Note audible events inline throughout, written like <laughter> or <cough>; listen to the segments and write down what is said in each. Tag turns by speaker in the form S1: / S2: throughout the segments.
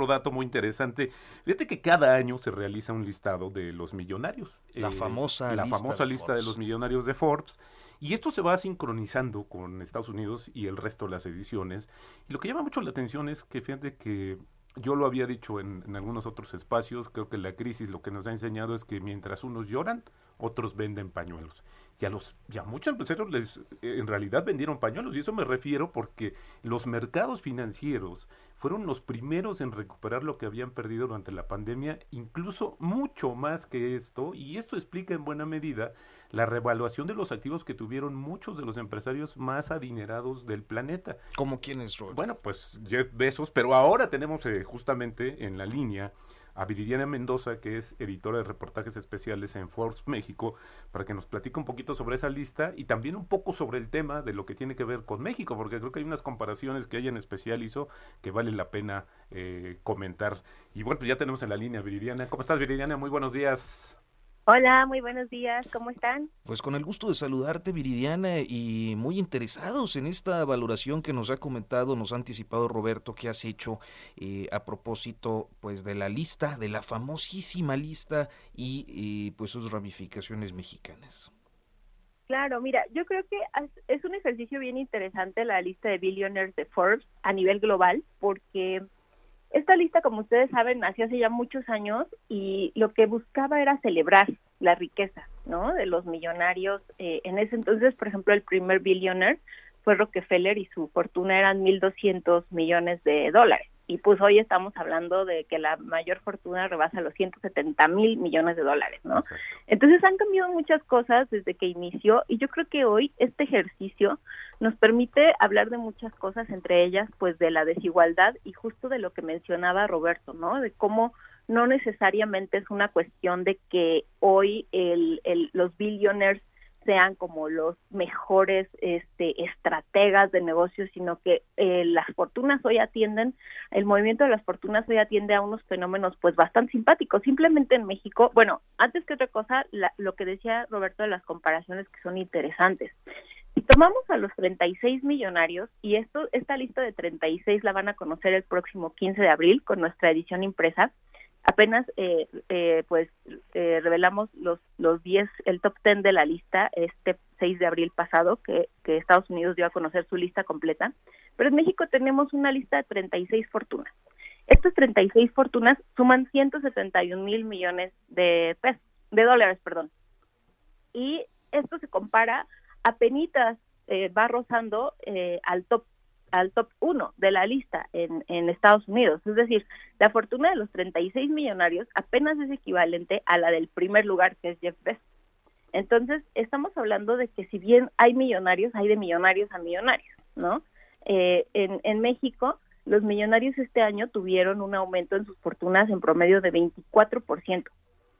S1: Otro dato muy interesante, fíjate que cada año se realiza un listado de los millonarios.
S2: La
S1: Eh,
S2: famosa
S1: la
S2: lista
S1: famosa
S2: de
S1: lista de los millonarios de Forbes. Y esto se va sincronizando con Estados Unidos y el resto de las ediciones. Y lo que llama mucho la atención es que fíjate que yo lo había dicho en, en algunos otros espacios, creo que la crisis lo que nos ha enseñado es que mientras unos lloran, otros venden pañuelos. Y a, los, y a muchos empresarios les, eh, en realidad vendieron pañuelos. Y eso me refiero porque los mercados financieros fueron los primeros en recuperar lo que habían perdido durante la pandemia, incluso mucho más que esto, y esto explica en buena medida la revaluación de los activos que tuvieron muchos de los empresarios más adinerados del planeta.
S2: ¿Cómo quién es, Robert?
S1: Bueno, pues Jeff Bezos, pero ahora tenemos eh, justamente en la línea a Viridiana Mendoza, que es editora de reportajes especiales en Forbes México, para que nos platique un poquito sobre esa lista y también un poco sobre el tema de lo que tiene que ver con México, porque creo que hay unas comparaciones que ella en especial hizo que vale la pena eh, comentar. Y bueno, pues ya tenemos en la línea Viridiana. ¿Cómo estás, Viridiana? Muy buenos días.
S3: Hola, muy buenos días, ¿cómo están?
S2: Pues con el gusto de saludarte, Viridiana, y muy interesados en esta valoración que nos ha comentado, nos ha anticipado Roberto, que has hecho eh, a propósito pues de la lista, de la famosísima lista y eh, pues sus ramificaciones mexicanas.
S3: Claro, mira, yo creo que es- es un ejercicio bien interesante la lista de billionaires de Forbes a nivel global, porque esta lista, como ustedes saben, nació hace ya muchos años y lo que buscaba era celebrar la riqueza, ¿no? De los millonarios. Eh, en ese entonces, por ejemplo, el primer billionaire fue Rockefeller y su fortuna eran 1.200 millones de dólares. Y pues hoy estamos hablando de que la mayor fortuna rebasa los 170 mil millones de dólares, ¿no?
S1: Exacto.
S3: Entonces han cambiado muchas cosas desde que inició y yo creo que hoy este ejercicio nos permite hablar de muchas cosas, entre ellas pues de la desigualdad y justo de lo que mencionaba Roberto, ¿no? De cómo no necesariamente es una cuestión de que hoy el, el, los billionaires sean como los mejores este, estrategas de negocios, sino que eh, las fortunas hoy atienden, el movimiento de las fortunas hoy atiende a unos fenómenos pues bastante simpáticos. Simplemente en México, bueno, antes que otra cosa, la- lo que decía Roberto de las comparaciones que son interesantes. Si tomamos a los 36 millonarios, y esto, esta lista de 36 la van a conocer el próximo 15 de abril con nuestra edición impresa, apenas eh, eh, pues eh, revelamos los los 10 el top 10 de la lista este 6 de abril pasado que, que Estados Unidos dio a conocer su lista completa. Pero en México tenemos una lista de 36 fortunas. Estas 36 fortunas suman 171 mil millones de pesos de dólares perdón. Y esto se compara a penitas eh, va rozando eh, al top al top 1 de la lista en, Estados Unidos. Es decir, la fortuna de los 36 millonarios apenas es equivalente a la del primer lugar, que es Jeff Bezos. Entonces, estamos hablando de que si bien hay millonarios, hay de millonarios a millonarios, ¿no? Eh, en, en México, los millonarios este año tuvieron un aumento en sus fortunas en promedio de 24%.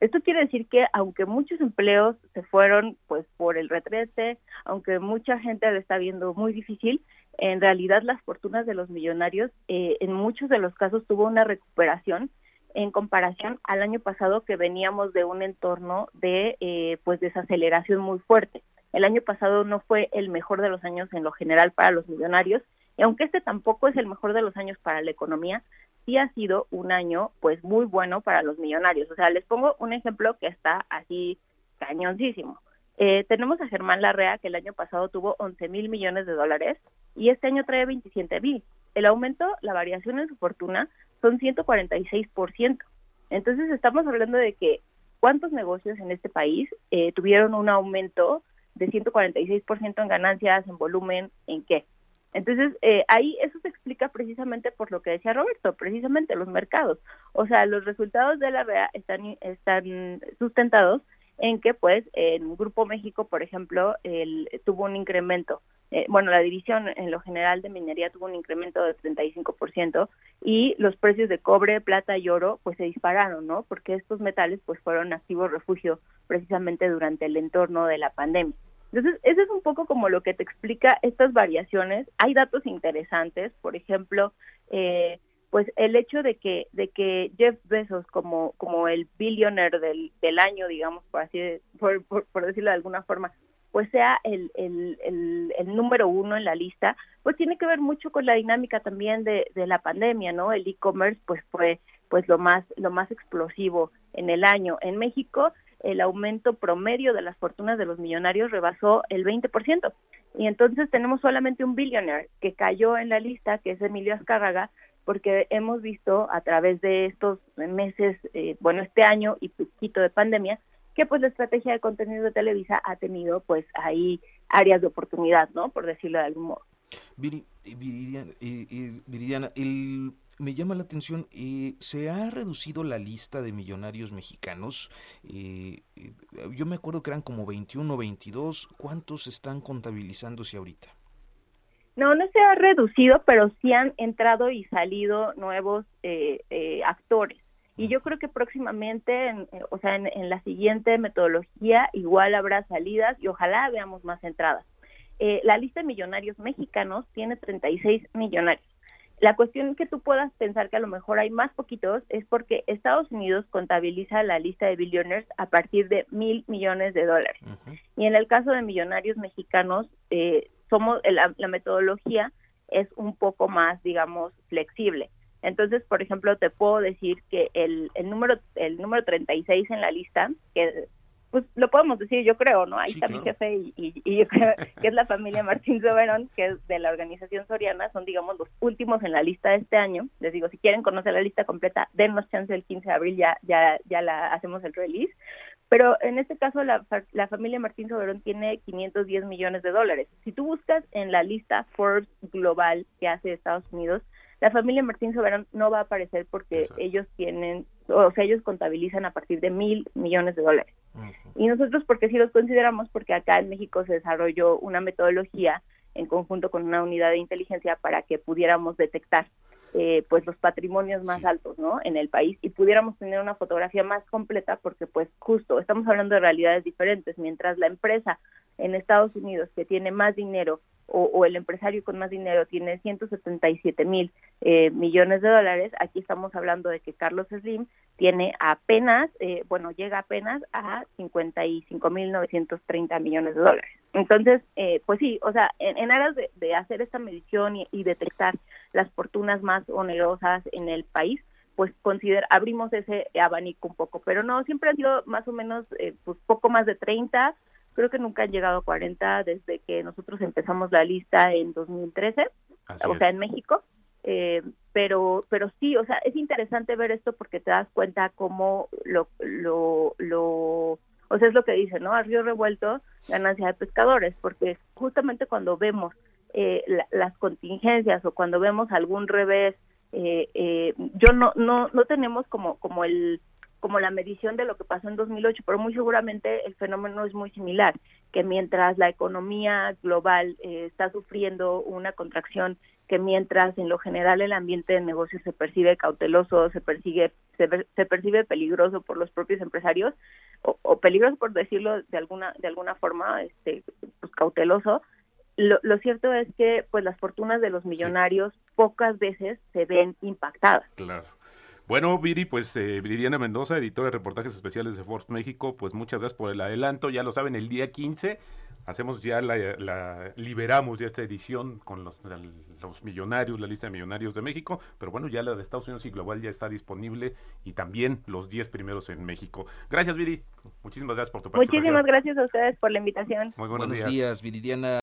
S3: Esto quiere decir que aunque muchos empleos se fueron pues por el retrete, aunque mucha gente lo está viendo muy difícil, en realidad las fortunas de los millonarios eh, en muchos de los casos tuvo una recuperación en comparación al año pasado que veníamos de un entorno de eh, pues desaceleración muy fuerte. El año pasado no fue el mejor de los años en lo general para los millonarios y aunque este tampoco es el mejor de los años para la economía, sí ha sido un año pues muy bueno para los millonarios. O sea, les pongo un ejemplo que está así cañoncísimo. Eh, tenemos a Germán Larrea, que el año pasado tuvo 11 mil millones de dólares y este año trae 27 mil. El aumento, la variación en su fortuna son 146%. Entonces estamos hablando de que cuántos negocios en este país eh, tuvieron un aumento de 146% en ganancias, en volumen, en qué. Entonces, eh, ahí eso se explica precisamente por lo que decía Roberto, precisamente los mercados. O sea, los resultados de la REA están, están sustentados en que pues en Grupo México, por ejemplo, el, tuvo un incremento eh, bueno, la división en lo general de minería tuvo un incremento de 35% y los precios de cobre, plata y oro pues se dispararon, ¿no? Porque estos metales pues fueron activos refugio precisamente durante el entorno de la pandemia. Entonces, eso es un poco como lo que te explica estas variaciones. Hay datos interesantes, por ejemplo, eh, pues el hecho de que de que Jeff Bezos como como el billionaire del, del año, digamos, por así por, por decirlo de alguna forma, pues sea el, el, el, número uno en la lista, pues tiene que ver mucho con la dinámica también de, de la pandemia, ¿no? El e-commerce pues fue pues lo más lo más explosivo en el año. En México el aumento promedio de las fortunas de los millonarios rebasó el 20%. Y entonces tenemos solamente un billionaire que cayó en la lista, que es Emilio Azcárraga, porque hemos visto a través de estos meses, eh, bueno, este año y poquito de pandemia, que pues la estrategia de contenido de Televisa ha tenido pues ahí áreas de oportunidad, ¿no? Por decirlo de algún modo.
S2: Viridiana, Viridiana el, me llama la atención, eh, ¿se ha reducido la lista de millonarios mexicanos? Eh, eh, yo me acuerdo que eran como 21 o 22, ¿cuántos están contabilizándose ahorita?
S3: No, no se ha reducido, pero sí han entrado y salido nuevos actores. Y yo creo que próximamente, en, eh, o sea, en, la siguiente metodología igual habrá salidas y ojalá veamos más entradas. Eh, la lista de millonarios mexicanos tiene 36 millonarios. La cuestión que tú puedas pensar que a lo mejor hay más poquitos es porque Estados Unidos contabiliza la lista de billionaires a partir de mil millones de dólares. Y en el caso de millonarios mexicanos, eh, somos la metodología es un poco más, digamos, flexible. Entonces, por ejemplo, te puedo decir que el, el número el número 36 en la lista, que pues lo podemos decir, yo creo, ¿no? Ahí está mi jefe y, yo creo <laughs> que es la familia Martín Soberón, que es de la organización Soriana, son, digamos, los últimos en la lista de este año. Les digo, si quieren conocer la lista completa, dennos chance el 15 de abril, ya, ya, ya la hacemos el release. Pero en este caso, la, la familia Martín Soberón tiene 510 millones de dólares. Si tú buscas en la lista Forbes Global que hace Estados Unidos, la familia Martín Soberón no va a aparecer porque ellos tienen, o sea, ellos contabilizan a partir de mil millones de dólares. Y nosotros, porque sí los consideramos, porque acá en México se desarrolló una metodología en conjunto con una unidad de inteligencia para que pudiéramos detectar eh, pues los patrimonios más altos no en el país y pudiéramos tener una fotografía más completa porque pues justo estamos hablando de realidades diferentes mientras la empresa en Estados Unidos que tiene más dinero o, el empresario con más dinero tiene 177 mil eh, millones de dólares, aquí estamos hablando de que Carlos Slim tiene apenas, eh, bueno, llega apenas a 55 mil 930 millones de dólares. Entonces, eh, pues sí, o sea, en, aras de, hacer esta medición y, detectar las fortunas más onerosas en el país, pues consider abrimos ese abanico un poco, pero no, siempre ha sido más o menos, pues poco más de 30 creo que nunca han llegado a 40 desde que nosotros empezamos la lista en 2013, o sea, en México. Eh, pero pero sí, o sea, es interesante ver esto porque te das cuenta cómo lo, lo, lo o sea, es lo que dice, ¿no? A río revuelto, ganancia de pescadores, porque justamente cuando vemos eh, las contingencias o cuando vemos algún revés, eh, eh, yo no, no, no tenemos como, como el como la medición de lo que pasó en 2008, pero muy seguramente el fenómeno es muy similar, que mientras la economía global eh, está sufriendo una contracción, que mientras en lo general el ambiente de negocio se percibe cauteloso, se persigue, se, percibe peligroso por los propios empresarios, o, peligroso por decirlo de alguna, de alguna forma, este, pues cauteloso, lo, lo, cierto es que pues las fortunas de los millonarios pocas veces se ven impactadas.
S1: Claro. Bueno, Viri, pues eh, Viridiana Mendoza, editora de reportajes especiales de Forbes México, pues muchas gracias por el adelanto. Ya lo saben, el día 15 hacemos ya la, liberamos ya esta edición con los, los millonarios, la lista de millonarios de México, pero bueno, ya la de Estados Unidos y Global ya está disponible y también los 10 primeros en México. Gracias, Viri. Muchísimas gracias por tu participación.
S3: Muchísimas gracias a ustedes por la invitación.
S2: Muy buenos, días. días, Viridiana.